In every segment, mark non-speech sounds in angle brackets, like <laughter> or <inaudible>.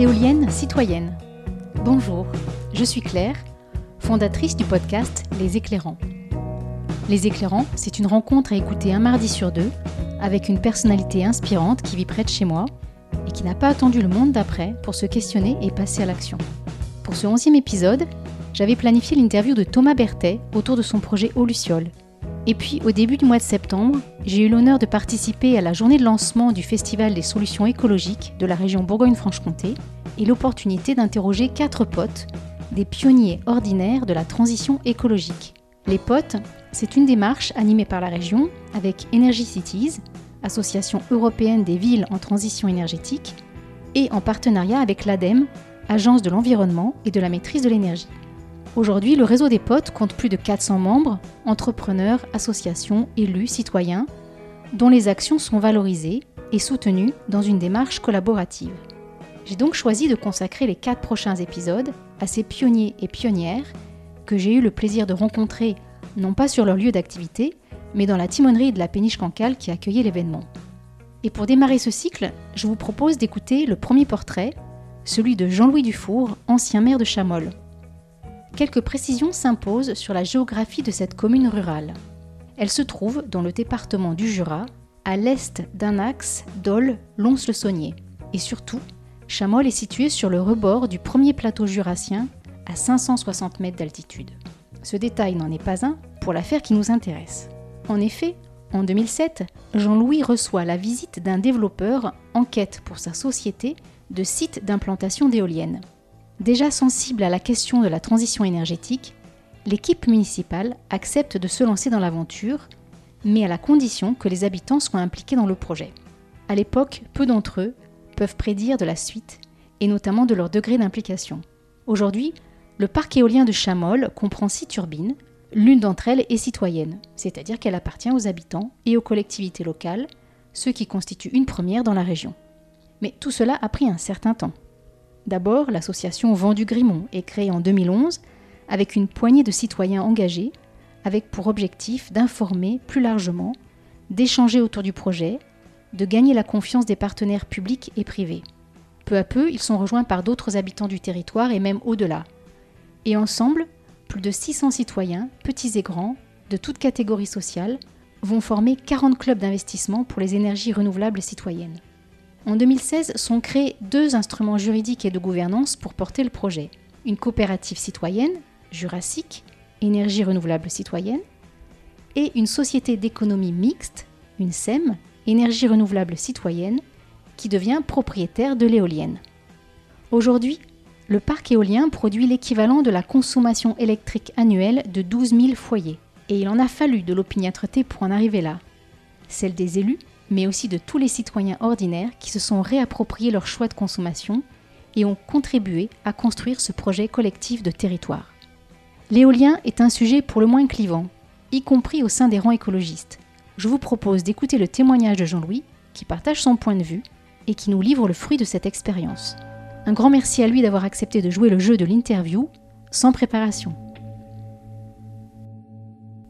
L'éolienne citoyenne. Bonjour, je suis Claire, fondatrice du podcast Les Éclairants. Les Éclairants, c'est une rencontre à écouter un mardi sur deux avec une personnalité inspirante qui vit près de chez moi et qui n'a pas attendu le monde d'après pour se questionner et passer à l'action. Pour ce onzième épisode, j'avais planifié l'interview de Thomas Berthet autour de son projet Eau Luciole. Et puis, au début du mois de septembre, j'ai eu l'honneur de participer à la journée de lancement du Festival des solutions écologiques de la région Bourgogne-Franche-Comté et l'opportunité d'interroger quatre potes, des pionniers ordinaires de la transition écologique. Les potes, c'est une démarche animée par la région avec Energy Cities, association européenne des villes en transition énergétique, et en partenariat avec l'ADEME, agence de l'environnement et de la maîtrise de l'énergie. Aujourd'hui, le réseau des potes compte plus de 400 membres, entrepreneurs, associations, élus, citoyens, dont les actions sont valorisées et soutenues dans une démarche collaborative. J'ai donc choisi de consacrer les quatre prochains épisodes à ces pionniers et pionnières que j'ai eu le plaisir de rencontrer non pas sur leur lieu d'activité, mais dans la timonerie de la péniche Cancale qui accueillait l'événement. Et pour démarrer ce cycle, je vous propose d'écouter le premier portrait, celui de Jean-Louis Dufour, ancien maire de Chamol. Quelques précisions s'imposent sur la géographie de cette commune rurale. Elle se trouve dans le département du Jura, à l'est d'un axe Dole-Lons-le-Saunier. Et surtout, Chamol est situé sur le rebord du premier plateau jurassien à 560 mètres d'altitude. Ce détail n'en est pas un pour l'affaire qui nous intéresse. En effet, en 2007, Jean-Louis reçoit la visite d'un développeur en quête pour sa société de sites d'implantation d'éoliennes. Déjà sensible à la question de la transition énergétique, l'équipe municipale accepte de se lancer dans l'aventure, mais à la condition que les habitants soient impliqués dans le projet. À l'époque, peu d'entre eux peuvent prédire de la suite, et notamment de leur degré d'implication. Aujourd'hui, le parc éolien de Chamol comprend six turbines, l'une d'entre elles est citoyenne, c'est-à-dire qu'elle appartient aux habitants et aux collectivités locales, ce qui constitue une première dans la région. Mais tout cela a pris un certain temps. D'abord, l'association Vent du Grimont est créée en 2011 avec une poignée de citoyens engagés, avec pour objectif d'informer plus largement, d'échanger autour du projet, de gagner la confiance des partenaires publics et privés. Peu à peu, ils sont rejoints par d'autres habitants du territoire et même au-delà. Et ensemble, plus de 600 citoyens, petits et grands, de toutes catégories sociales, vont former 40 clubs d'investissement pour les énergies renouvelables citoyennes. En 2016 sont créés deux instruments juridiques et de gouvernance pour porter le projet. Une coopérative citoyenne, Jurassique, Énergie renouvelable citoyenne, et une société d'économie mixte, une SEM, Énergie renouvelable citoyenne, qui devient propriétaire de l'éolienne. Aujourd'hui, le parc éolien produit l'équivalent de la consommation électrique annuelle de 12 000 foyers. Et il en a fallu de l'opiniâtreté pour en arriver là. Celle des élus, mais aussi de tous les citoyens ordinaires qui se sont réappropriés leur choix de consommation et ont contribué à construire ce projet collectif de territoire. L'éolien est un sujet pour le moins clivant, y compris au sein des rangs écologistes. Je vous propose d'écouter le témoignage de Jean-Louis, qui partage son point de vue et qui nous livre le fruit de cette expérience. Un grand merci à lui d'avoir accepté de jouer le jeu de l'interview sans préparation.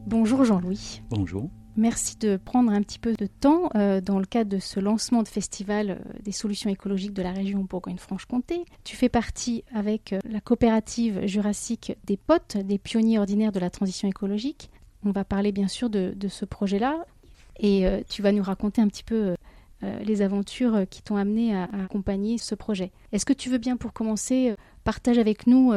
Bonjour Jean-Louis. Bonjour. Merci de prendre un petit peu de temps euh, dans le cadre de ce lancement de festival euh, des solutions écologiques de la région Bourgogne-Franche-Comté. Tu fais partie avec euh, la coopérative jurassique des potes, des pionniers ordinaires de la transition écologique. On va parler bien sûr de, ce projet-là et tu vas nous raconter un petit peu les aventures qui t'ont amené à, accompagner ce projet. Est-ce que tu veux bien pour commencer partage avec nous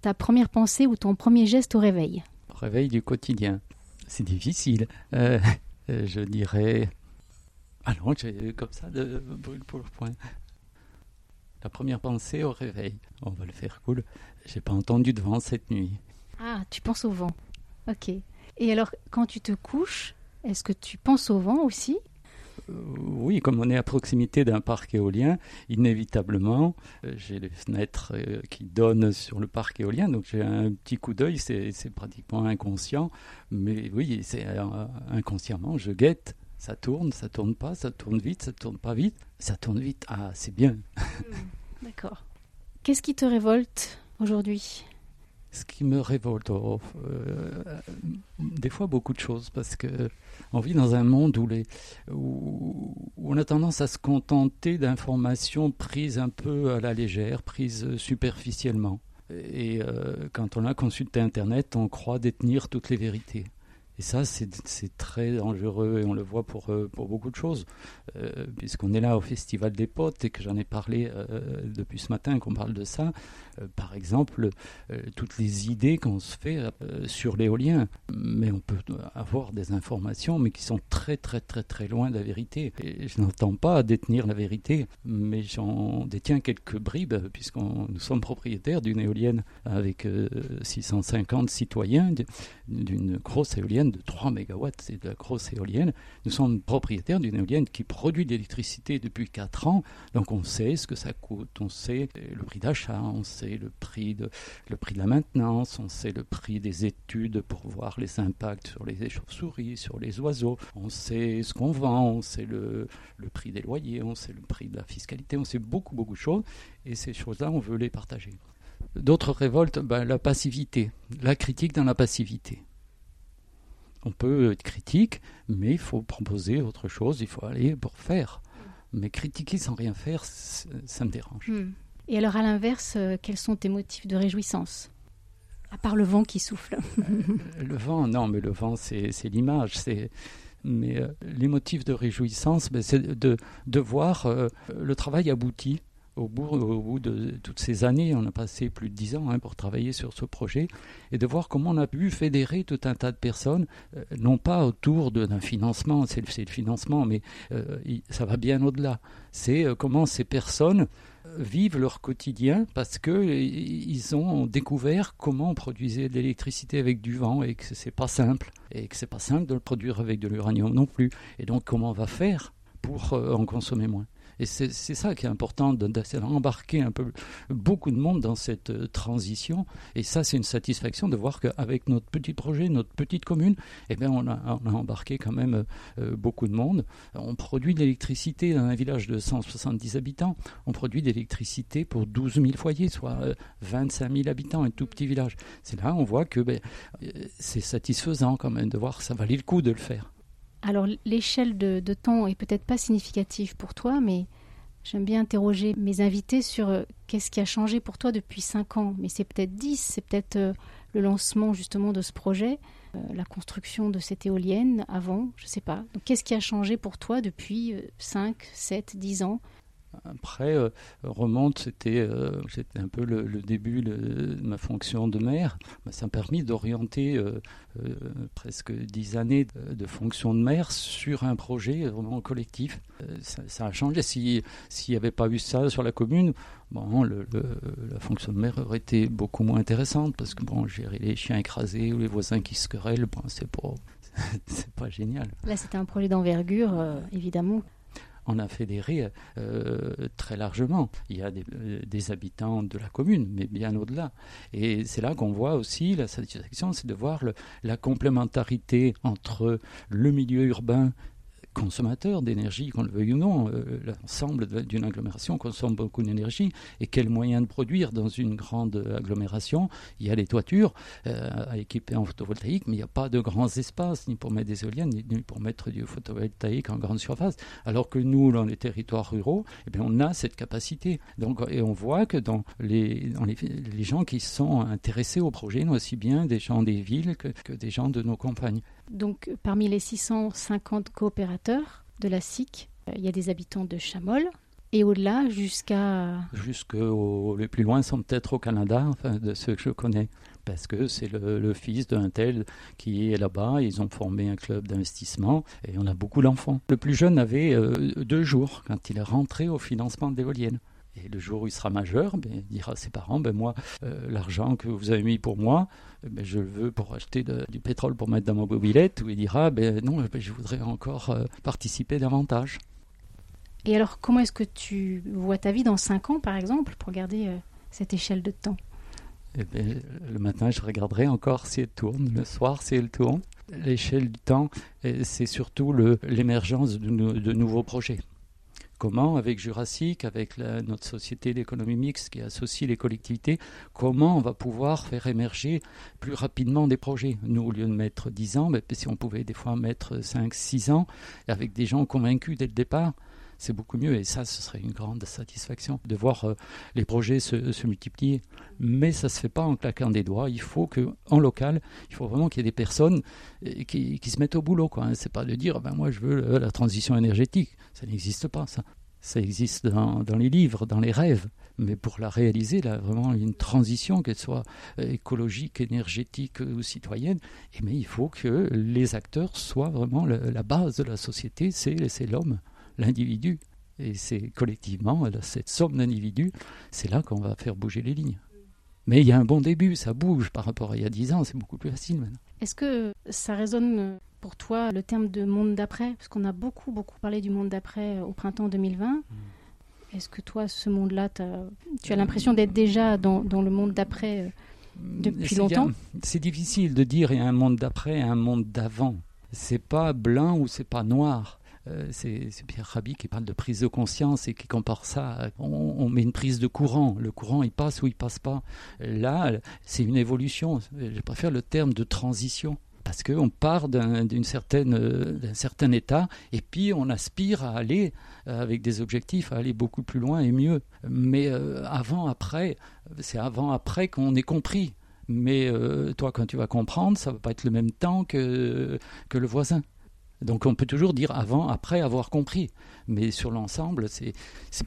ta première pensée ou ton premier geste au réveil? Réveil du quotidien c'est difficile. Euh, <laughs> je dirais. Non, j'ai comme ça de brûle pour le point. La première pensée au réveil. On va le faire cool. J'ai pas entendu de vent cette nuit. Ah, tu penses au vent. Ok. Et alors, quand tu te couches, est-ce que tu penses au vent aussi euh, oui, comme on est à proximité d'un parc éolien, inévitablement, euh, j'ai les fenêtres euh, qui donnent sur le parc éolien, donc j'ai un petit coup d'œil, c'est pratiquement inconscient, mais oui, c'est inconsciemment, je guette, ça tourne, ça tourne pas, ça tourne vite, ça tourne pas vite, ça tourne vite, ah, c'est bien. Hmm, d'accord. Qu'est-ce qui te révolte aujourd'hui? Ce qui me révolte, oh, euh, des fois beaucoup de choses, parce que on vit dans un monde où, on a tendance à se contenter d'informations prises un peu à la légère, prises superficiellement. Et euh, quand on a consulté Internet, on croit détenir toutes les vérités. Et ça, c'est très dangereux et on le voit pour, euh, pour beaucoup de choses. Euh, puisqu'on est là au Festival des potes et que j'en ai parlé euh, depuis ce matin, qu'on parle de ça. par exemple, toutes les idées qu'on se fait sur l'éolien. Mais on peut avoir des informations, mais qui sont très, très, très, très loin de la vérité. Je n'entends pas détenir la vérité, mais j'en détiens quelques bribes, puisque nous sommes propriétaires d'une éolienne avec 650 citoyens, d'une grosse éolienne de 3 MW, c'est de la grosse éolienne. Nous sommes propriétaires d'une éolienne qui produit de l'électricité depuis 4 ans, donc on sait ce que ça coûte, on sait le prix d'achat, on sait le prix, de, le prix de la maintenance, on sait le prix des études pour voir les impacts sur les échauves-souris, sur les oiseaux, on sait ce qu'on vend, on sait le, le prix des loyers, on sait le prix de la fiscalité, on sait beaucoup, beaucoup de choses, et ces choses-là, on veut les partager. D'autres révoltes, ben, la passivité, la critique dans la passivité on peut être critique, mais il faut proposer autre chose, il faut aller pour faire. Mais critiquer sans rien faire, ça me dérange. Hmm. Et alors à l'inverse, euh, quels sont tes motifs de réjouissance? À part le vent qui souffle. Euh, le vent, non, mais le vent, c'est l'image. Mais euh, les motifs de réjouissance, ben, c'est de, de voir le travail abouti au bout, au bout, de toutes ces années, on a passé plus de dix ans hein, pour travailler sur ce projet, et de voir comment on a pu fédérer tout un tas de personnes, euh, non pas autour d'un financement, c'est le, financement, mais euh, ça va bien au-delà. C'est euh, comment ces personnes vivent leur quotidien parce que ils ont découvert comment on produisait de l'électricité avec du vent et que c'est pas simple et que c'est pas simple de le produire avec de l'uranium non plus. Et donc comment on va faire pour en consommer moins? Et c'est ça qui est important, d'embarquer un peu beaucoup de monde dans cette euh, transition. Et ça, c'est une satisfaction de voir qu'avec notre petit projet, notre petite commune, eh bien, on, a, embarqué quand même euh, beaucoup de monde. On produit de l'électricité dans un village de 170 habitants. On produit de l'électricité pour 12 000 foyers, soit 25 euh, 000 habitants, un tout petit village. C'est là on voit que ben, c'est satisfaisant quand même de voir que ça valait le coup de le faire. Alors l'échelle de, temps est peut-être pas significative pour toi, mais j'aime bien interroger mes invités sur euh, qu'est-ce qui a changé pour toi depuis 5 ans. Mais c'est peut-être 10, c'est peut-être euh, le lancement justement de ce projet, euh, la construction de cette éolienne avant, je ne sais pas. Donc qu'est-ce qui a changé pour toi depuis 5, 7, 10 ans? Après, euh, remonte, c'était euh, un peu le, début de ma fonction de maire. Bah, ça m'a permis d'orienter euh, presque dix années de, fonction de maire sur un projet vraiment collectif. Ça, a changé. S'il n'y avait pas eu ça sur la commune, bon, la fonction de maire aurait été beaucoup moins intéressante parce que bon, gérer les chiens écrasés ou les voisins qui se querellent, bon, c'est pas, <laughs> pas génial. Là, c'était un projet d'envergure, évidemment on a fédéré euh, très largement. Il y a euh, des, habitants de la commune, mais bien au-delà. Et c'est là qu'on voit aussi la satisfaction, c'est de voir la complémentarité entre le milieu urbain consommateur d'énergie, qu'on le veuille ou non. Euh, l'ensemble d'une agglomération consomme beaucoup d'énergie. Et quel moyen de produire dans une grande agglomération? Il y a les toitures euh, équipées en photovoltaïque, mais il n'y a pas de grands espaces, ni pour mettre des éoliennes, ni, pour mettre du photovoltaïque en grande surface. Alors que nous, dans les territoires ruraux, eh bien, on a cette capacité. Donc, et on voit que dans les, dans les, les gens qui sont intéressés au projet, aussi bien des gens des villes que, que des gens de nos campagnes. Donc, parmi les 650 coopérateurs de la SIC, euh, il y a des habitants de Chamol. Et au-delà, jusqu'à... Jusqu'au... Les plus loin sont peut-être au Canada, enfin, de ceux que je connais. Parce que c'est le, fils d'un tel qui est là-bas. Ils ont formé un club d'investissement et on a beaucoup d'enfants. Le plus jeune avait euh, deux jours quand il est rentré au financement de l'éolienne. Et le jour où il sera majeur, ben, il dira à ses parents, ben moi, euh, l'argent que vous avez mis pour moi, ben, je le veux pour acheter du pétrole pour mettre dans ma mobilette, ou il dira, ben non, ben, je voudrais encore euh, participer davantage. Et alors, comment est-ce que tu vois ta vie dans 5 ans, par exemple, pour garder euh, cette échelle de temps? Eh ben, Le matin, je regarderai encore si elle tourne, le soir, si elle tourne. L'échelle du temps, c'est surtout l'émergence de nouveaux projets Comment, avec Jurassic, avec notre société d'économie mixte qui associe les collectivités, comment on va pouvoir faire émerger plus rapidement des projets? Nous, au lieu de mettre 10 ans, si on pouvait des fois mettre 5, 6 ans, avec des gens convaincus dès le départ, c'est beaucoup mieux. Et ça, ce serait une grande satisfaction de voir euh, les projets se, multiplier. Mais ça ne se fait pas en claquant des doigts. Il faut qu'en local, il faut vraiment qu'il y ait des personnes euh, qui, se mettent au boulot. Ce n'est pas de dire, ben, moi, je veux la transition énergétique. Ça n'existe pas, ça. Ça existe dans, les livres, dans les rêves. Mais pour la réaliser, vraiment une transition, qu'elle soit euh, écologique, énergétique ou citoyenne, et eh mais il faut que les acteurs soient vraiment la base de la société, c'est l'homme l'individu. Et c'est collectivement, cette somme d'individus, c'est là qu'on va faire bouger les lignes. Mais il y a un bon début, ça bouge par rapport à il y a 10 ans, c'est beaucoup plus facile maintenant. Est-ce que ça résonne pour toi le terme de monde d'après? Parce qu'on a beaucoup, beaucoup parlé du monde d'après au printemps 2020. Hmm. Est-ce que toi, ce monde-là, tu as l'impression d'être déjà dans, dans, le monde d'après euh, depuis longtemps? C'est difficile de dire il y a un monde d'après et un monde d'avant. C'est pas blanc ou c'est pas noir. Euh, c'est Pierre Rabhi qui parle de prise de conscience et qui compare ça. On, met une prise de courant. Le courant, il passe ou il passe pas. Là, c'est une évolution. Je préfère le terme de transition parce qu'on part d'un certaine, certain état et puis on aspire à aller euh, avec des objectifs, à aller beaucoup plus loin et mieux. Mais euh, avant, après, c'est avant, après qu'on ait compris. Mais toi, quand tu vas comprendre, ça va pas être le même temps que, que le voisin. Donc on peut toujours dire avant, après avoir compris. Mais sur l'ensemble, c'est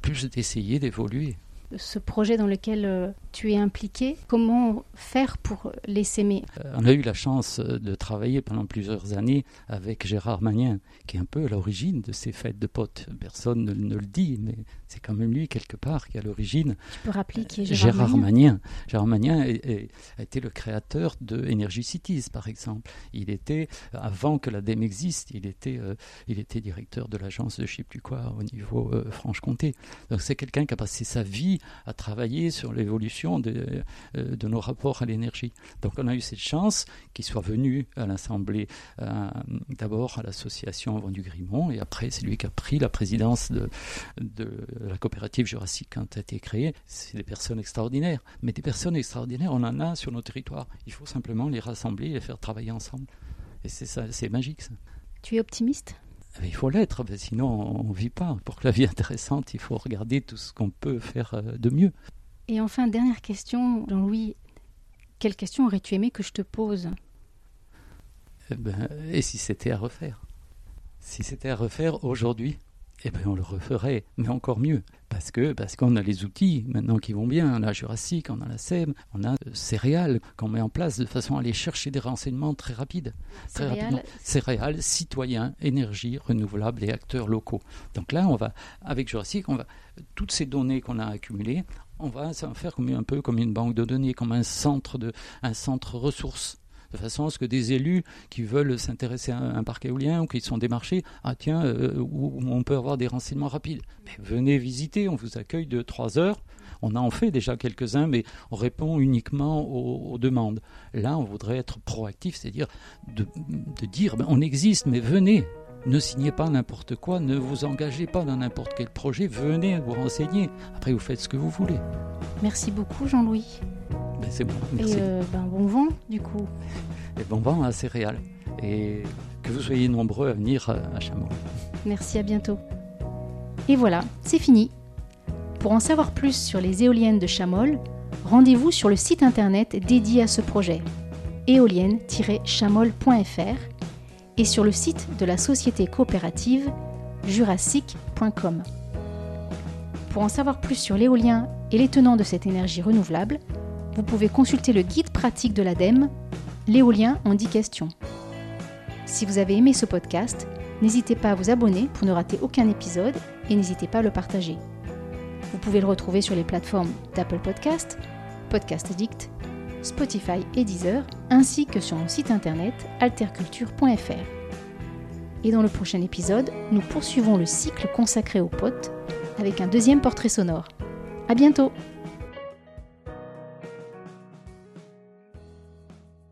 plus d'essayer d'évoluer ce projet dans lequel euh, tu es impliqué, comment faire pour les s'aimer? Euh, On a eu la chance euh, de travailler pendant plusieurs années avec Gérard Magnien, qui est un peu à l'origine de ces fêtes de potes. Personne ne, le dit, mais c'est quand même lui quelque part qui est à l'origine. Tu peux rappeler qui est Gérard, Gérard Magnien Gérard Magnien a été le créateur de Energy Cities, par exemple. Il était, avant que la DEM existe, il était, il était directeur de l'agence de je sais plus quoi au niveau Franche-Comté. Donc c'est quelqu'un qui a passé sa vie à travailler sur l'évolution de, euh, de, nos rapports à l'énergie. Donc on a eu cette chance qu'il soit venu à l'Assemblée, euh, d'abord à l'association Vendu Grimont, et après c'est lui qui a pris la présidence de, de la coopérative jurassique quand elle a été créée. C'est des personnes extraordinaires. Mais des personnes extraordinaires, on en a sur nos territoires. Il faut simplement les rassembler et les faire travailler ensemble. Et c'est ça, c'est magique ça. Tu es optimiste? Il faut l'être, sinon on ne vit pas. Pour que la vie soit intéressante, il faut regarder tout ce qu'on peut faire euh, de mieux. Et enfin, dernière question, Jean-Louis, quelle question aurais-tu aimé que je te pose? Eh ben, Et si c'était à refaire? Si c'était à refaire aujourd'hui? Eh bien, on le referait, mais encore mieux. Parce que parce qu'on a les outils maintenant qui vont bien. On a Jurassic, on a la SEM, on a euh, Céréales qu'on met en place de façon à aller chercher des renseignements très rapides. Très rapidement. Céréales, citoyens, énergie renouvelable et acteurs locaux. Donc là, on va, avec Jurassic, on va, toutes ces données qu'on a accumulées, on va en faire comme, un peu comme une banque de données, comme un centre, de, un centre ressources de façon à ce que des élus qui veulent s'intéresser à un parc éolien ou qui sont démarchés, ah tiens, euh, où on peut avoir des renseignements rapides. Mais venez visiter, on vous accueille de trois heures. On en fait déjà quelques-uns, mais on répond uniquement aux, demandes. Là, on voudrait être proactif, c'est-à-dire de, dire, ben, on existe, mais venez, ne signez pas n'importe quoi, ne vous engagez pas dans n'importe quel projet, venez vous renseigner. Après, vous faites ce que vous voulez. Merci beaucoup, Jean-Louis. Ben, c'est bon, merci. Et euh, ben, bon vent, du coup. Et bon vent à Céréales. Et que vous soyez nombreux à venir euh, à Chamol. Merci, à bientôt. Et voilà, c'est fini. Pour en savoir plus sur les éoliennes de Chamol, rendez-vous sur le site internet dédié à ce projet, éolienne-chamol.fr et sur le site de la société coopérative jurassic.com. Pour en savoir plus sur l'éolien et les tenants de cette énergie renouvelable, vous pouvez consulter le guide pratique de l'ADEME, L'éolien en 10 questions. Si vous avez aimé ce podcast, n'hésitez pas à vous abonner pour ne rater aucun épisode et n'hésitez pas à le partager. Vous pouvez le retrouver sur les plateformes d'Apple Podcast, Podcast Addict, Spotify et Deezer, ainsi que sur mon site internet alterculture.fr. Et dans le prochain épisode, nous poursuivons le cycle consacré aux potes avec un deuxième portrait sonore. À bientôt!